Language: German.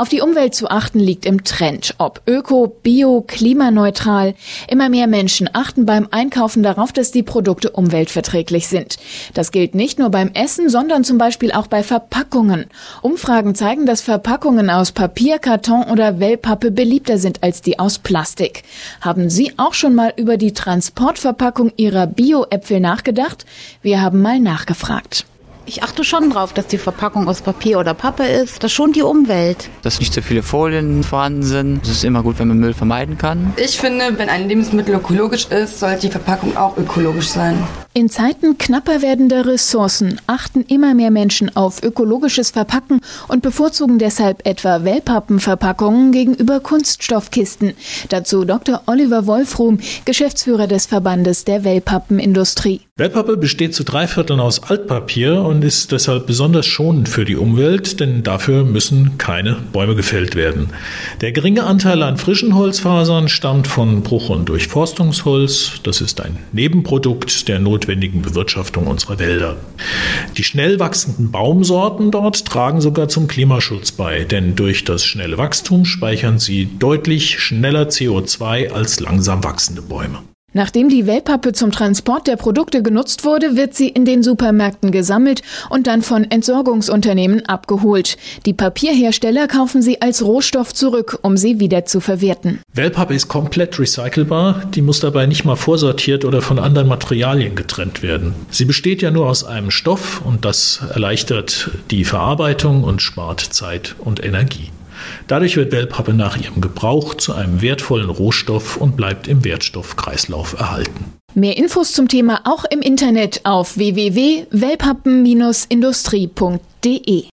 Auf die Umwelt zu achten liegt im Trend. Ob öko, bio, klimaneutral. Immer mehr Menschen achten beim Einkaufen darauf, dass die Produkte umweltverträglich sind. Das gilt nicht nur beim Essen, sondern zum Beispiel auch bei Verpackungen. Umfragen zeigen, dass Verpackungen aus Papier, Karton oder Wellpappe beliebter sind als die aus Plastik. Haben Sie auch schon mal über die Transportverpackung Ihrer Bio-Äpfel nachgedacht? Wir haben mal nachgefragt. Ich achte schon drauf, dass die Verpackung aus Papier oder Pappe ist. Das schont die Umwelt. Dass nicht so viele Folien vorhanden sind. Es ist immer gut, wenn man Müll vermeiden kann. Ich finde, wenn ein Lebensmittel ökologisch ist, sollte die Verpackung auch ökologisch sein. In Zeiten knapper werdender Ressourcen achten immer mehr Menschen auf ökologisches Verpacken und bevorzugen deshalb etwa Wellpappenverpackungen gegenüber Kunststoffkisten. Dazu Dr. Oliver Wolfrum, Geschäftsführer des Verbandes der Wellpappenindustrie. Wellpappe besteht zu drei Vierteln aus Altpapier und ist deshalb besonders schonend für die Umwelt, denn dafür müssen keine Bäume gefällt werden. Der geringe Anteil an frischen Holzfasern stammt von Bruch- und Durchforstungsholz. Das ist ein Nebenprodukt der Not notwendigen Bewirtschaftung unserer Wälder. Die schnell wachsenden Baumsorten dort tragen sogar zum Klimaschutz bei, denn durch das schnelle Wachstum speichern sie deutlich schneller CO2 als langsam wachsende Bäume. Nachdem die Wellpappe zum Transport der Produkte genutzt wurde, wird sie in den Supermärkten gesammelt und dann von Entsorgungsunternehmen abgeholt. Die Papierhersteller kaufen sie als Rohstoff zurück, um sie wieder zu verwerten. Wellpappe ist komplett recycelbar, die muss dabei nicht mal vorsortiert oder von anderen Materialien getrennt werden. Sie besteht ja nur aus einem Stoff und das erleichtert die Verarbeitung und spart Zeit und Energie. Dadurch wird Wellpappe nach ihrem Gebrauch zu einem wertvollen Rohstoff und bleibt im Wertstoffkreislauf erhalten. Mehr Infos zum Thema auch im Internet auf www.wellpappen-industrie.de